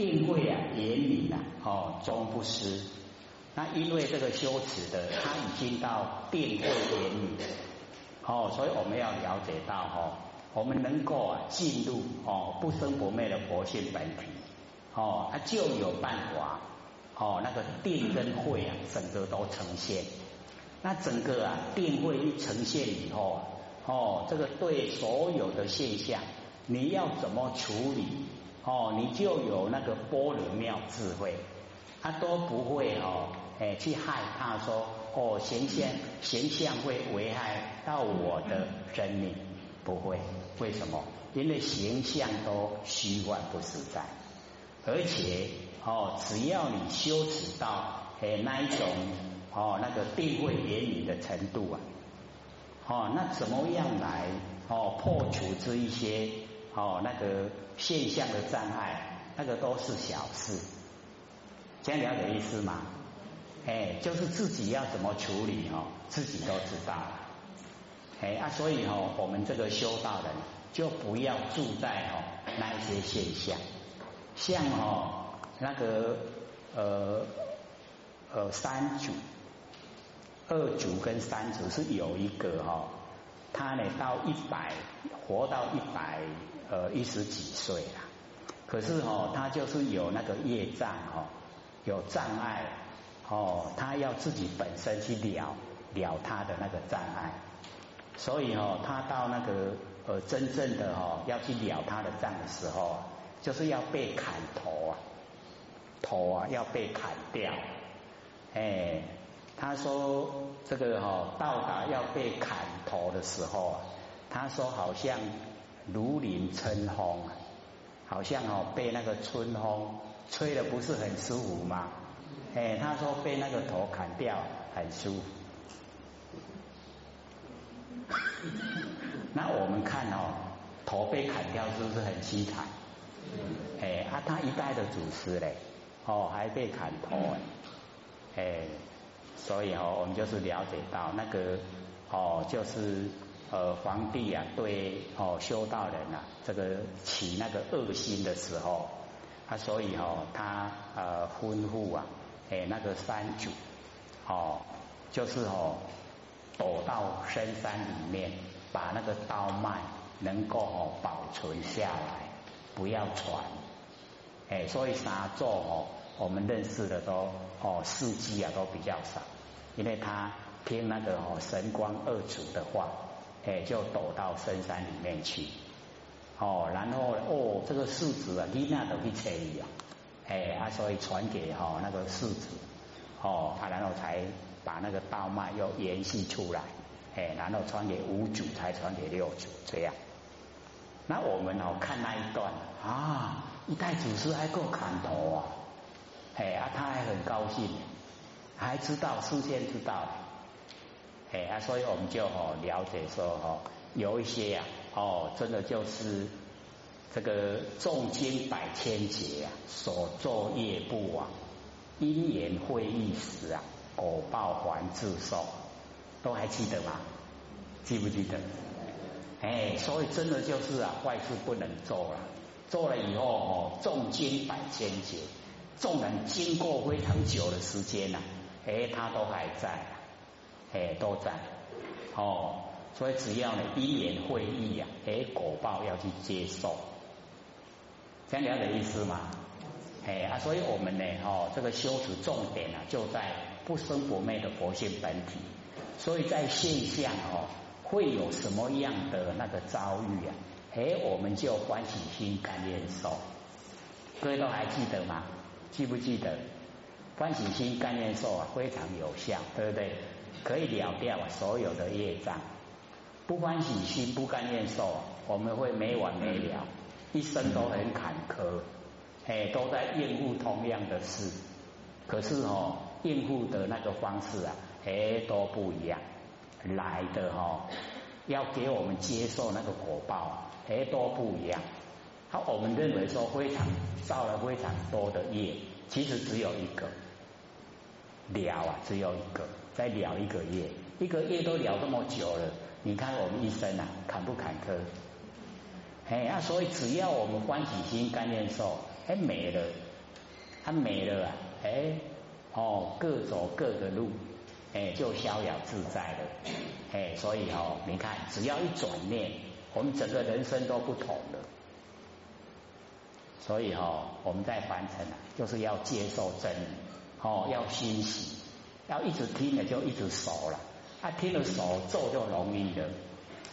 定慧啊，严明啊，哦，终不失。那因为这个修持的，他已经到定慧严明，哦，所以我们要了解到哦，我们能够啊进入哦不生不灭的佛性本体，哦，他就有办法，哦，那个定跟慧啊，整个都呈现。那整个啊定慧一呈现以后，啊哦，这个对所有的现象，你要怎么处理？哦，你就有那个般若妙智慧，他都不会哦，哎，去害怕说哦，形象形象会危害到我的生命，不会。为什么？因为形象都虚幻不实在，而且哦，只要你修持到哎那一种哦那个定位言语的程度啊，哦，那怎么样来哦破除这一些？哦，那个现象的障碍，那个都是小事，这样了解意思吗？哎，就是自己要怎么处理哦，自己都知道。哎啊，所以哦，我们这个修道人就不要住在哦那些现象，像哦那个呃呃三组、二组跟三组是有一个哈，他呢到一百活到一百。呃，一十几岁了，可是哦，他就是有那个业障哦，有障碍哦，他要自己本身去了了他的那个障碍，所以哦，他到那个呃真正的哦要去了他的障的时候，就是要被砍头啊，头啊要被砍掉，哎，他说这个哈到达要被砍头的时候啊，他说好像。如临春风，好像哦被那个春风吹的不是很舒服吗？哎，他说被那个头砍掉很舒服。那我们看哦，头被砍掉是不是很凄惨？哎，啊，他一代的祖师嘞，哦还被砍头哎，哎，所以哦我们就是了解到那个哦就是。呃，皇帝啊，对哦，修道人啊，这个起那个恶心的时候，他所以哦，他呃吩咐啊，哎那个山主哦，就是哦，躲到深山里面，把那个刀脉能够哦保存下来，不要传。哎，所以啥座哦，我们认识的都哦事迹啊都比较少，因为他听那个哦神光二祖的话。哎，就躲到深山里面去，哦，然后哦，这个世子啊，你那都去催啊，哎啊，所以传给哈那个世子，哦，他然后才把那个道脉又延续出来，哎，然后传给五祖，才传给六祖，这样。那我们哦看那一段啊，一代祖师还够砍头啊，哎啊，他还很高兴，还知道事先知道。哎啊，所以我们就哦了解说哦，有一些呀哦，真的就是这个重经百千劫啊，所作业不亡，因缘会议时啊，果报还自受，都还记得吗？记不记得？哎，所以真的就是啊，坏事不能做了，做了以后哦，重经百千劫，众人经过非常久的时间呐，哎，他都还在。哎，都在哦，所以只要呢一言会意呀，哎，果报要去接受，这样了解意思吗？哎啊，所以我们呢，哦，这个修持重点啊，就在不生不灭的佛性本体。所以在现象哦，会有什么样的那个遭遇啊？哎，我们就欢喜心感念受，各位都还记得吗？记不记得？欢喜心感念受啊，非常有效，对不对？可以了掉所有的业障，不欢喜心不甘愿受，我们会没完没了，一生都很坎坷，哎，都在应付同样的事，可是哦，应付的那个方式啊，哎，都不一样，来的哈，要给我们接受那个果报，哎，都不一样。好，我们认为说非常造了非常多的业，其实只有一个了啊，只有一个。再了一个月，一个月都了这么久了，你看我们一生啊，坎不坎坷？哎啊，所以只要我们欢喜心甘愿受，哎没了，它没了啊，哎，哦，各走各的路，哎，就逍遥自在了，哎，所以哦，你看，只要一转念，我们整个人生都不同了。所以哦，我们在凡尘啊，就是要接受真理，哦，要欣喜，要一直听了就一直熟了，啊，听了熟做就容易了，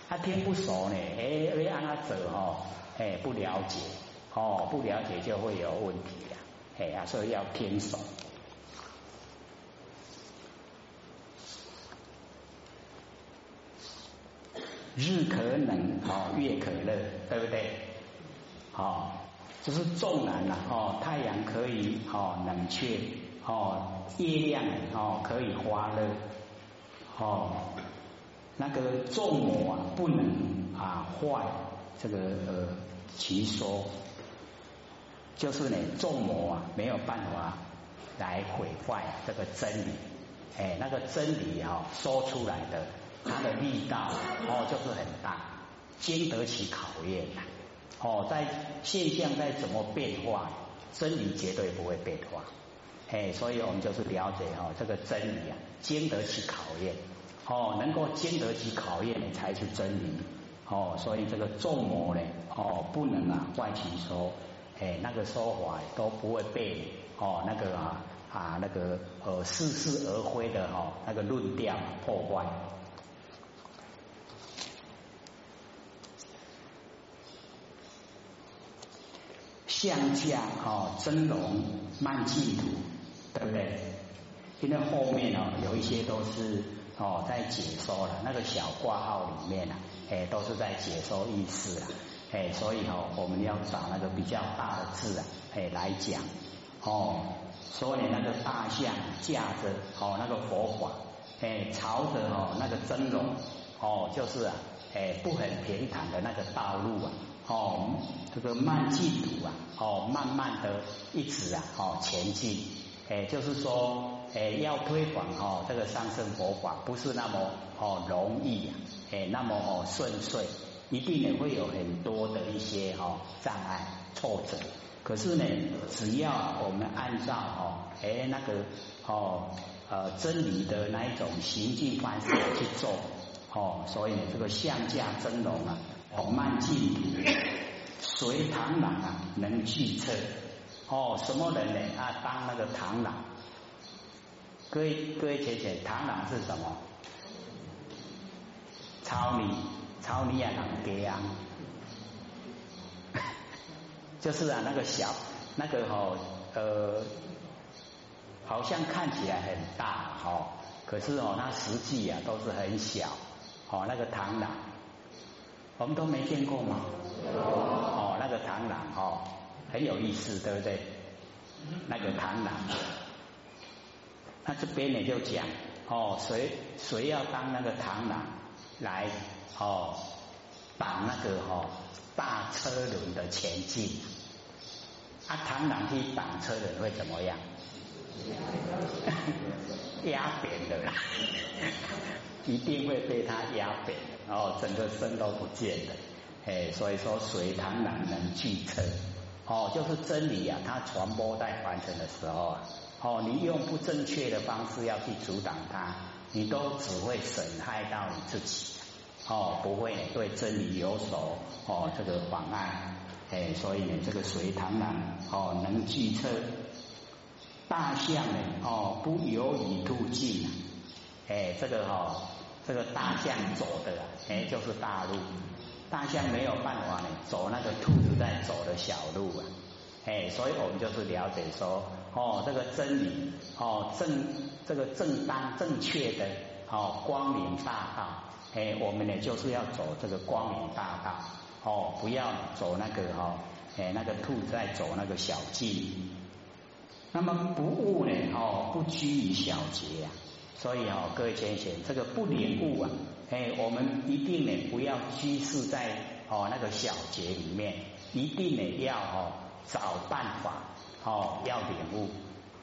他听不熟呢，哎，要按他走哦，哎，不了解，哦，不了解就会有问题呀，哎呀，所以要听熟。日可冷，哦，月可热，对不对？好，就是纵然了，哦，太阳可以哦冷却，哦，月亮哦可以发热，哦，那个众魔啊不能啊坏这个呃其说，就是呢众魔啊没有办法来毁坏这个真理，哎，那个真理啊说出来的。它的力道哦，就是很大，经得起考验呐。哦，在现象在怎么变化，真理绝对不会变化。哎，所以我们就是了解哦，这个真理啊，经得起考验。哦，能够经得起考验，才是真理。哦，所以这个众魔呢，哦，不能啊外其说，哎，那个说法都不会被哦那个啊啊那个呃似是而非的哈那个论调破坏。相加哦，真龙慢记图，对不对？因为后面哦有一些都是哦在解说了，那个小挂号里面啊，哎都是在解说意思啊，哎所以哦我们要找那个比较大的字啊，哎来讲哦，所以那个大象驾着哦那个佛法，哎朝着哦那个真龙哦就是啊，哎不很平坦的那个道路啊。哦，这个慢进度啊，哦，慢慢的一直啊，哦，前进，哎，就是说，哎，要推广哦，这个上圣佛法不是那么哦容易啊，哎，那么哦顺遂，一定也会有很多的一些哦障碍挫折。可是呢，只要我们按照哦，哎，那个哦呃真理的那一种行进方式去做，哦，所以，这个相架真龙啊。哦，慢进随螳螂啊，能拒车。哦，什么人呢？啊，当那个螳螂。各位各位姐姐，螳螂是什么？草泥，草泥啊，狼给啊。就是啊，那个小，那个哦，呃，好像看起来很大哦，可是哦，它实际啊都是很小。哦，那个螳螂。我们都没见过吗？哦，那个螳螂哦，很有意思，对不对？那个螳螂，那这边呢就讲哦，谁谁要当那个螳螂来哦挡那个哦大车轮的前进？啊，螳螂去挡车轮会怎么样？压扁的啦，一定会被它压扁。哦，整个身都不见了，哎，所以说水螳螂能拒车，哦，就是真理啊，它传播在凡尘的时候啊，哦，你用不正确的方式要去阻挡它，你都只会损害到你自己，哦，不会对真理有所哦这个妨碍，哎，所以呢，这个水螳螂哦能拒车，大象呢哦不由以度尽，哎，这个哈。这个大象走的，啊哎，就是大路。大象没有办法呢，走那个兔子在走的小路啊，哎，所以我们就是了解说，哦，这个真理，哦，正这个正当正确的，哦，光明大道，哎，我们呢就是要走这个光明大道，哦，不要走那个哈，哎，那个兔子在走那个小径。那么不悟呢，哦，不拘于小节啊。所以哦，各位先贤，这个不领悟啊，哎，我们一定呢不要拘束在哦那个小节里面，一定呢要哦找办法哦要领悟，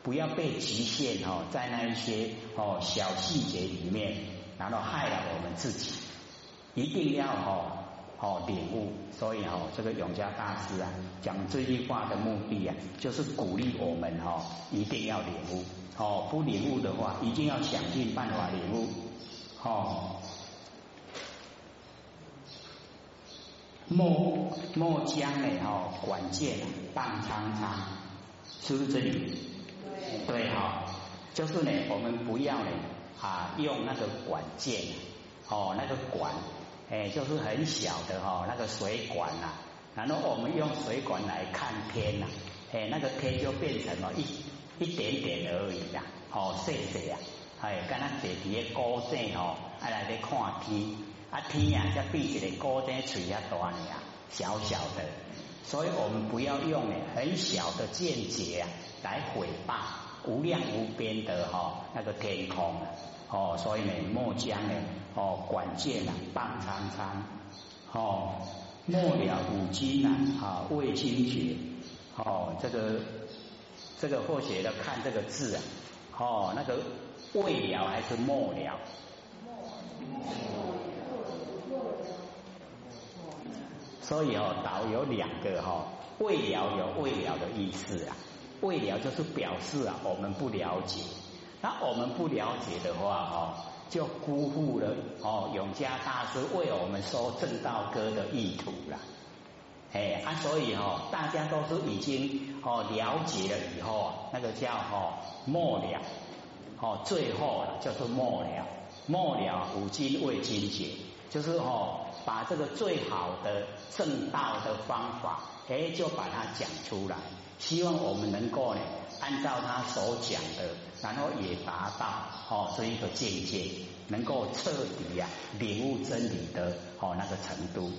不要被局限哦在那一些哦小细节里面，然后害了我们自己，一定要哦哦领悟。所以哦，这个永嘉大师啊，讲这句话的目的啊，就是鼓励我们哦，一定要领悟。哦，不领悟的话，一定要想尽办法领悟。哦，莫莫将呢？哦，管剑棒苍苍，是不是这里？对哈，就是呢，我们不要呢啊，用那个管剑哦，那个管，哎，就是很小的哈，那个水管呐，然后我们用水管来看天呐，哎，那个天就变成了一一点点而已啦，哦，细细啊，哎，跟那地底的高顶哦，啊来咧看天，啊天呀，就比一个高顶嘴啊大呢，小小的，所以我们不要用很小的见解啊来毁谤。无量无边的哈那个天空哦，所以呢，莫将呢哦管见呐，棒苍苍哦，末了五经呐啊未精绝哦，这个这个或许要看这个字啊哦，那个未了还是末了？所以哦，导有两个哈，未了有未了的意思啊。未了就是表示啊，我们不了解。那我们不了解的话，哦，就辜负了哦永嘉大师为我们说正道歌的意图了。哎啊，所以哈，大家都是已经哦了解了以后啊，那个叫哦末了，哦最后就是末了，末了五经未精解，就是哦把这个最好的正道的方法，哎就把它讲出来。希望我们能够呢，按照他所讲的，然后也达到哦这一个境界，能够彻底呀领悟真理的哦那个程度，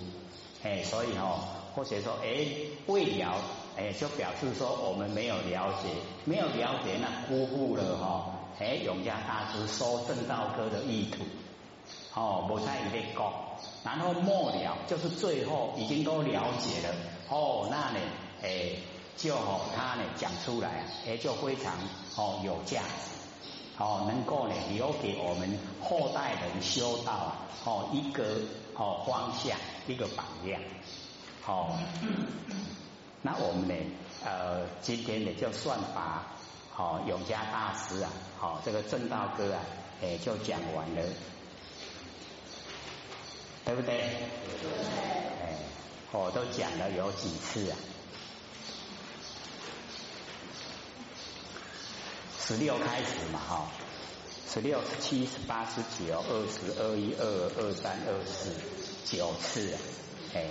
哎，所以哦，或者说哎未了，哎就表示说我们没有了解，没有了解那辜负了哈，哎永嘉大师说正道歌的意图，哦不太一定讲，然后末了就是最后已经都了解了，哦那呢哎。就哦，他呢讲出来，哎，就非常哦有价值，哦，能够呢留给我们后代人修道啊，哦一个哦方向，一个榜样，哦，那我们呢，呃，今天呢就算把哦永嘉大师啊，好这个正道歌啊，哎就讲完了，对不对？哎，我都讲了有几次啊。十六开始嘛，哈，十六、十七、十八、十九、二十二、一二、二三、二四，九次，啊。哎，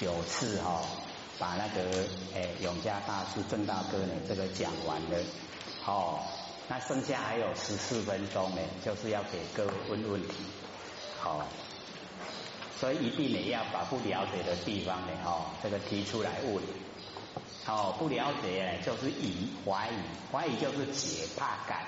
九次哈，把那个哎永嘉大师郑大哥呢这个讲完了，哦，那剩下还有十四分钟呢，就是要给各位问问题，好，所以一定呢要把不了解的地方呢，哦，这个提出来问。哦，不了解呢就是疑怀疑，怀疑就是解怕感，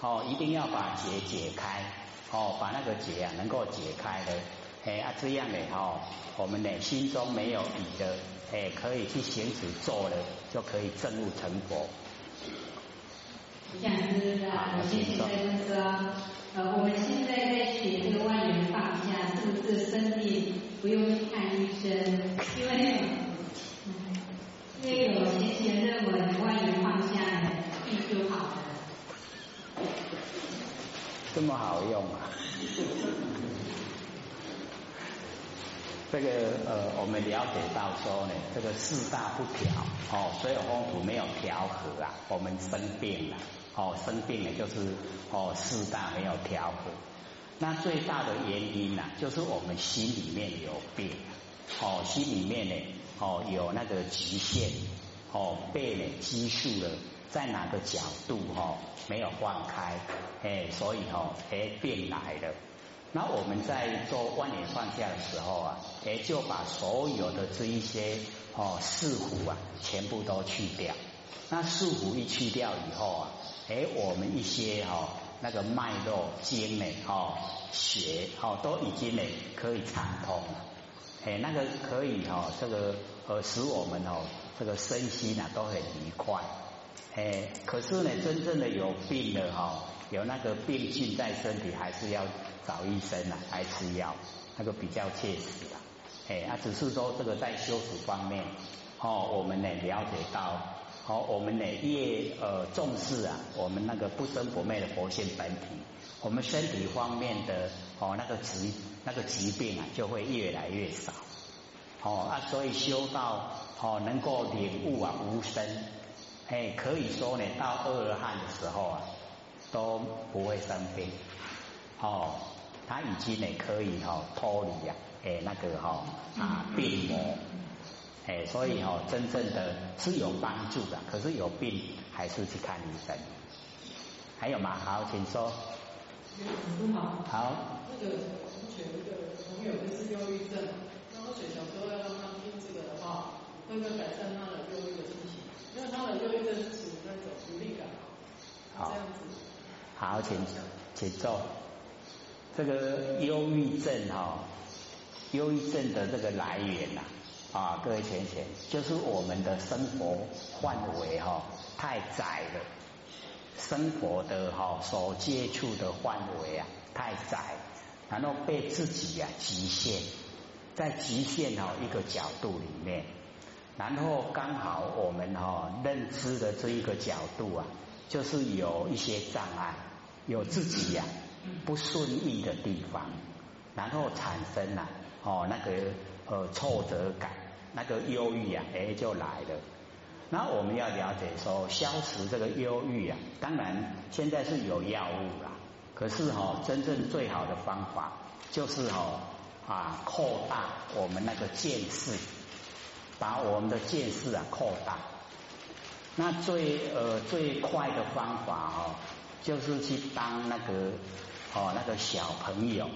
哦，一定要把结解开，哦，把那个结啊能够解开的，哎啊这样的，哦，我们呢心中没有疑的，哎，可以去行使做了，就可以证悟成佛。讲师啊，我现在就是说，呃，我们现在在学这个万缘法，是不是生病不用去看医生？因为。因为有些先认为万一放下来，病就好了。这么好用啊？这个呃，我们了解到说呢，这个四大不调哦，所有风土没有调和啊，我们生病了哦，生病了就是哦四大没有调和。那最大的原因呢，就是我们心里面有病哦，心里面呢。哦，有那个极限，哦，被呢积蓄了，在哪个角度哈没有放开，哎，所以哈哎变来了。那我们在做万年放下的时候啊，哎就把所有的这一些哦束缚啊全部都去掉。那束缚一去掉以后啊，哎我们一些哈那个脉络经呢，哦血哦都已经呢可以畅通了。哎，那个可以哈，这个呃使我们哦，这个身心啊都很愉快。哎，可是呢，真正的有病的哈，有那个病菌在身体，还是要找医生啊，来吃药，那个比较切实啊。哎，啊，只是说这个在修持方面，哦，我们呢了解到，哦，我们呢越呃重视啊，我们那个不生不灭的佛性本体，我们身体方面的哦那个疾那个疾病啊就会越来越少，哦啊，所以修到哦能够领悟啊无生，哎，可以说呢到阿罗汉的时候啊都不会生病，哦，他已经呢可以哈脱离呀。哎，那个哈啊病魔，哎，所以哦真正的是有帮助的，可是有病还是去看医生。还有吗？好，请说。好。好。那个之前那个朋友就是忧郁症，然后学小时候要让他听这个的话，会不会改善他的忧郁的心情？因为他的忧郁症是属于那种无力感。好。这样子。好，请请坐。这个忧郁症哈。忧郁症的这个来源呐，啊，啊各位浅浅，就是我们的生活范围哈太窄了，生活的哈所接触的范围啊太窄，然后被自己呀局限，在局限哈一个角度里面，然后刚好我们哈认知的这一个角度啊，就是有一些障碍，有自己呀不顺意的地方，然后产生了。哦，那个呃挫折感，那个忧郁啊，哎就来了。那我们要了解说，消除这个忧郁啊，当然现在是有药物啦。可是哈，真正最好的方法就是哈啊扩大我们那个见识，把我们的见识啊扩大。那最呃最快的方法哦，就是去当那个哦那个小朋友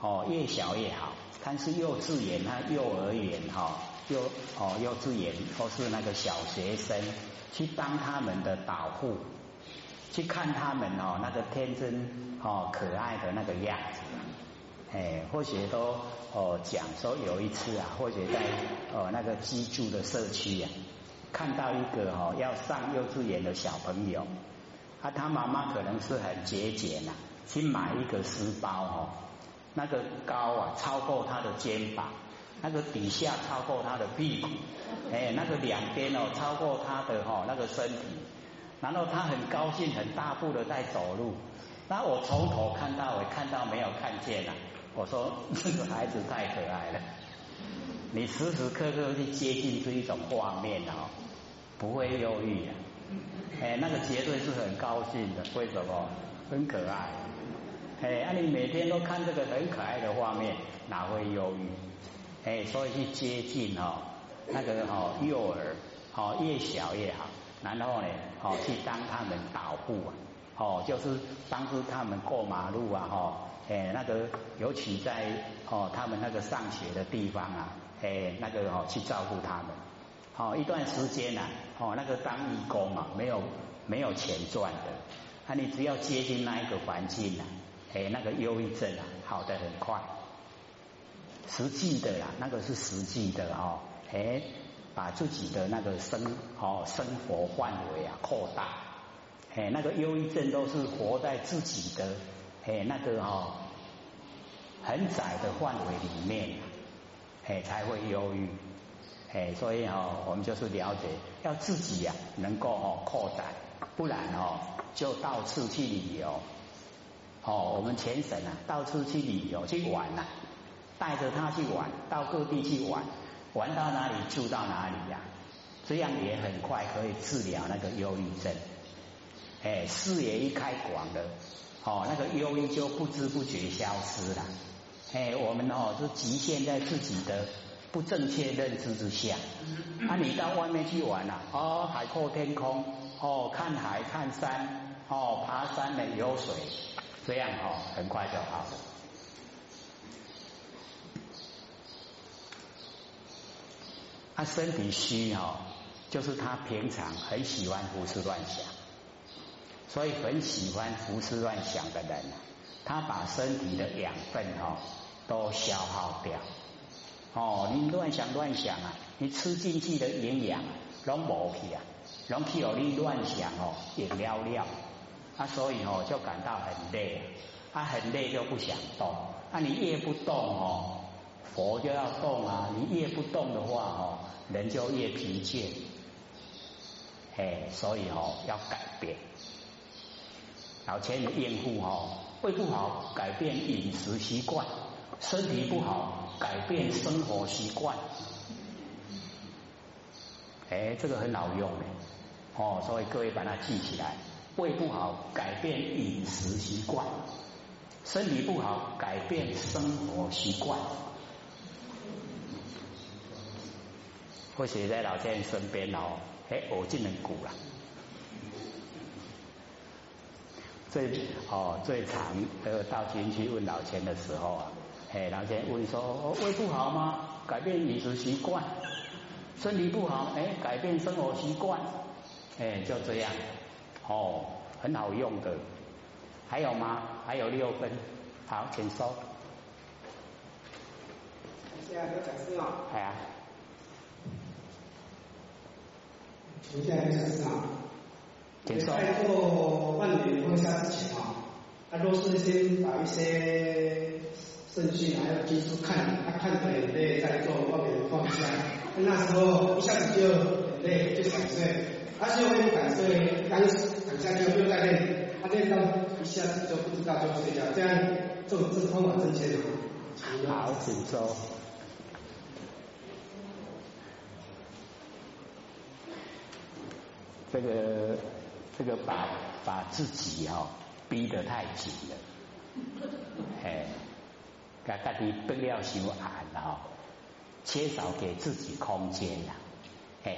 哦，越小越好。但是幼稚园、他幼儿园哈，幼哦幼稚园或是那个小学生，去当他们的导护，去看他们哦那个天真哦可爱的那个样子，哎，或许都哦讲说有一次啊，或许在哦那个居住的社区啊，看到一个哈要上幼稚园的小朋友，啊他妈妈可能是很节俭呐，去买一个书包哦。那个高啊，超过他的肩膀；那个底下超过他的屁股，哎，那个两边哦，超过他的哈那个身体。然后他很高兴，很大步的在走路。那我从头看到尾，看到没有看见啊？我说这个孩子太可爱了。你时时刻刻去接近这一种画面哦，不会忧郁啊。哎，那个绝对是很高兴的。为什么？很可爱。哎，啊，你每天都看这个很可爱的画面，哪会忧郁？哎，所以去接近哦，那个哦幼儿，哦越小越好。然后呢，哦去当他们导护啊，哦就是帮助他们过马路啊，哈，哎那个尤其在哦他们那个上学的地方啊，哎那个哦去照顾他们。好一段时间呐，哦那个当义工嘛，没有没有钱赚的，那你只要接近那一个环境呐。哎，那个忧郁症啊，好的很快。实际的啦，那个是实际的哦。哎，把自己的那个生哦生活范围啊扩大。哎，那个忧郁症都是活在自己的哎那个哦很窄的范围里面，哎才会忧郁。哎，所以哦，我们就是了解，要自己呀能够哦扩展，不然哦就到处去旅游。哦，我们全省啊，到处去旅游去玩呐，带着他去玩，到各地去玩，玩到哪里住到哪里呀，这样也很快可以治疗那个忧郁症。哎，视野一开广了，哦，那个忧郁就不知不觉消失了。哎，我们哦就局限在自己的不正确认知之下。啊，你到外面去玩呐，哦，海阔天空，哦，看海看山，哦，爬山的游水。这样哦，很快就好了。他身体虚哈，就是他平常很喜欢胡思乱想，所以很喜欢胡思乱想的人，他把身体的养分哈都消耗掉。哦，你乱想乱想啊，你吃进去的营养拢无去啊，拢去哦你乱想哦，也了了。啊，所以哦，就感到很累，他很累就不想动。啊，你越不动哦，佛就要动啊，你越不动的话哦，人就越疲倦。哎，所以哦要改变。老千的应付哦，胃不好改变饮食习惯，身体不好改变生活习惯。哎，这个很好用的哦，所以各位把它记起来。胃不好改变饮食习惯，身体不好改变生活习惯。或许在老先生身边哦，哎，我就能鼓了。最哦最常呃到前去问老钱的时候啊，哎老钱问说胃不好吗？改变饮食习惯。身体不好，哎，改变生活习惯，哎，就这样，哦，很好用的。还有吗？还有六分，好，请收。现在有讲师吗？系啊。现在有讲师吗？请收。在做万年放下之前啊，他都是先把一些顺序还有技术看，他看着眼泪在做万年放下。那时候一下子就很累，就想睡，而且我也不敢睡，刚躺下就又在练，他练到一下子就不知道就睡觉，这样这种这方法挣钱吗？好，请说。这个这个把把自己哈逼得太紧了，哎，家家己不要修暗了。缺少给自己空间呀，哎，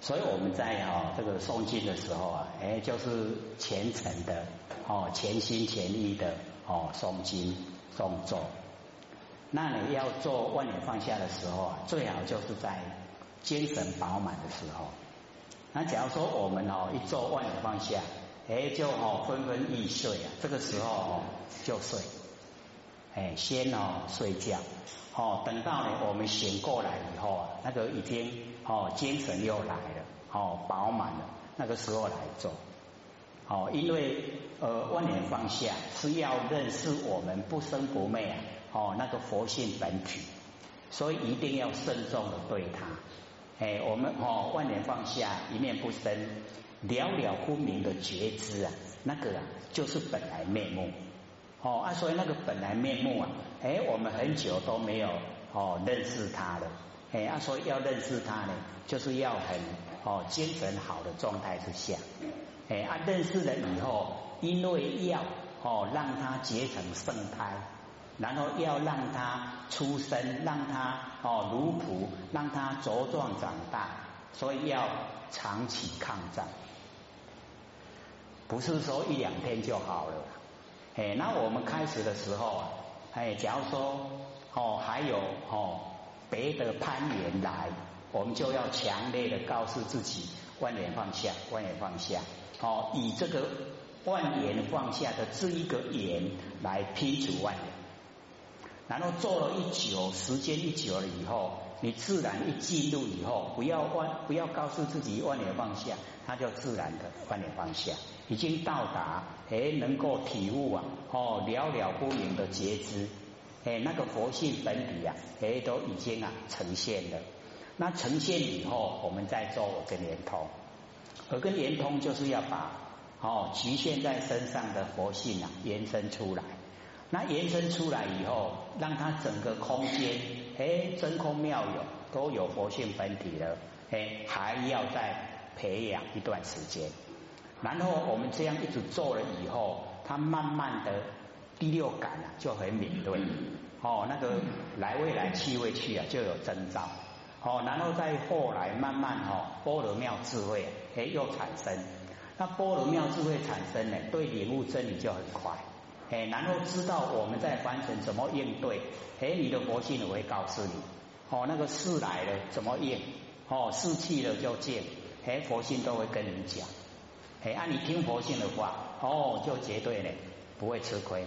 所以我们在哦这个诵经的时候啊，哎就是虔诚的哦全心全意的哦诵经诵咒。那你要做万年放下的时候啊，最好就是在精神饱满的时候。那假如说我们哦一做万年放下，哎就哦昏昏欲睡啊，这个时候哦就睡，哎先哦睡觉。哦，等到呢我们醒过来以后啊，那个已经哦精神又来了，哦饱满了，那个时候来做。哦，因为呃万年放下是要认识我们不生不灭啊，哦那个佛性本体，所以一定要慎重的对它。哎，我们哦万年放下一念不生，了了分明的觉知啊，那个啊就是本来面目。哦啊，所以那个本来面目啊。哎，我们很久都没有哦认识他了。哎，啊，所以要认识他呢，就是要很哦精神好的状态之下。哎，啊，认识了以后，因为要哦让他结成圣胎，然后要让他出生，让他哦如仆，让他茁壮长大，所以要长期抗战，不是说一两天就好了。哎，那我们开始的时候啊。哎，假如说哦，还有哦别的攀缘来，我们就要强烈的告诉自己，万年放下，万年放下，哦，以这个万年放下的这一个言来批除万年，然后做了一久，时间一久了以后，你自然一进入以后，不要万不要告诉自己万年放下，它就自然的万年放下。已经到达，哎，能够体悟啊，哦，了了不明的觉知，哎，那个佛性本体啊，哎，都已经啊呈现了。那呈现以后，我们再做我跟连通，而跟连通就是要把哦局限在身上的佛性啊延伸出来。那延伸出来以后，让它整个空间，哎，真空妙有，都有佛性本体了，哎，还要再培养一段时间。然后我们这样一直做了以后，他慢慢的第六感啊就很敏锐，哦，那个来未来去未去啊就有征兆，哦，然后再后来慢慢哈波罗妙智慧哎又产生，那波罗妙智慧产生呢，对领悟真理就很快，哎，然后知道我们在凡尘怎么应对，哎，你的佛性我会告诉你，哦，那个事来了怎么应，哦，事去了就见，哎，佛性都会跟你讲。哎，按你听佛性的话，哦，就绝对呢不会吃亏，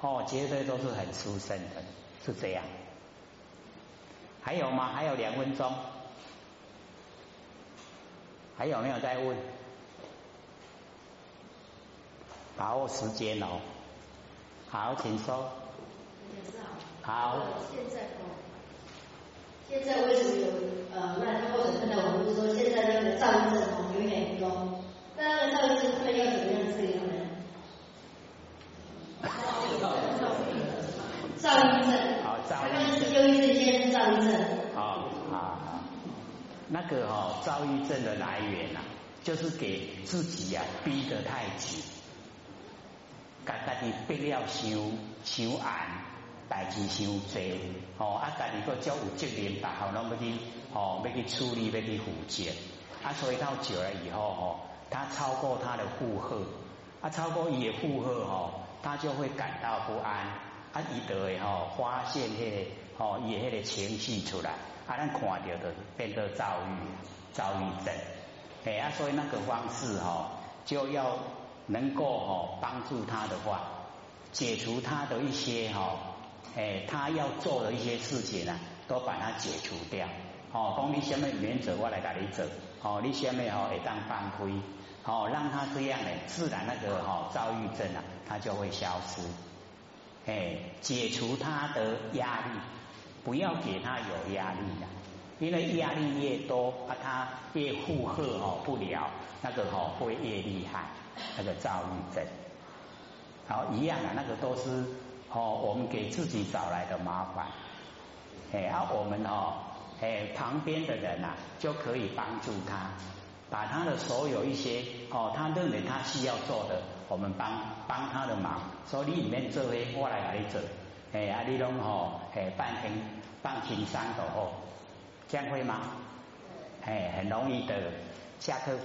哦，绝对都是很出胜的，是这样。还有吗？还有两分钟，还有没有在问？把握时间哦。好，请说。好。现在哦，现在为什么有呃，那或者看到我们说现在那个躁郁症哦有点多，那那个躁郁症他们要怎么样治疗呢？躁郁症。好，躁郁症。忧郁症，现在是躁郁症。好好好，那个哦，躁郁症的来源啊，就是给自己呀逼得太紧，家家己逼了伤伤硬，代志想多，哦啊，家己个较有责任，大项拢要去哦要去处理，要去负责，啊，所以到久了以后哦，他超过他的负荷，啊，超过伊的负荷哦，他就会感到不安，啊，伊就会吼发现迄个吼伊迄个情绪出来，啊，咱看到的变得躁郁，躁郁症，哎啊，所以那个方式吼就要能够吼帮助他的话，解除他的一些吼。哎，他要做的一些事情呢，都把它解除掉。哦，讲你什么原则，我来给你走。哦，你什么哦会当犯规，哦，让他这样呢，自然那个哈躁郁症啊，它就会消失。哎，解除他的压力，不要给他有压力的，因为压力越多，啊，他越负荷哦不了，那个哦会越厉害，那个躁郁症。好，一样啊，那个都是。哦，我们给自己找来的麻烦，哎，啊，我们哦，哎，旁边的人呐，就可以帮助他，把他的所有一些哦，他认为他需要做的，我们帮帮他的忙，所以里面这位我来给你做，哎，啊，你拢哦，哎，半天半天三头哦，这样会吗？哎，很容易的，下课。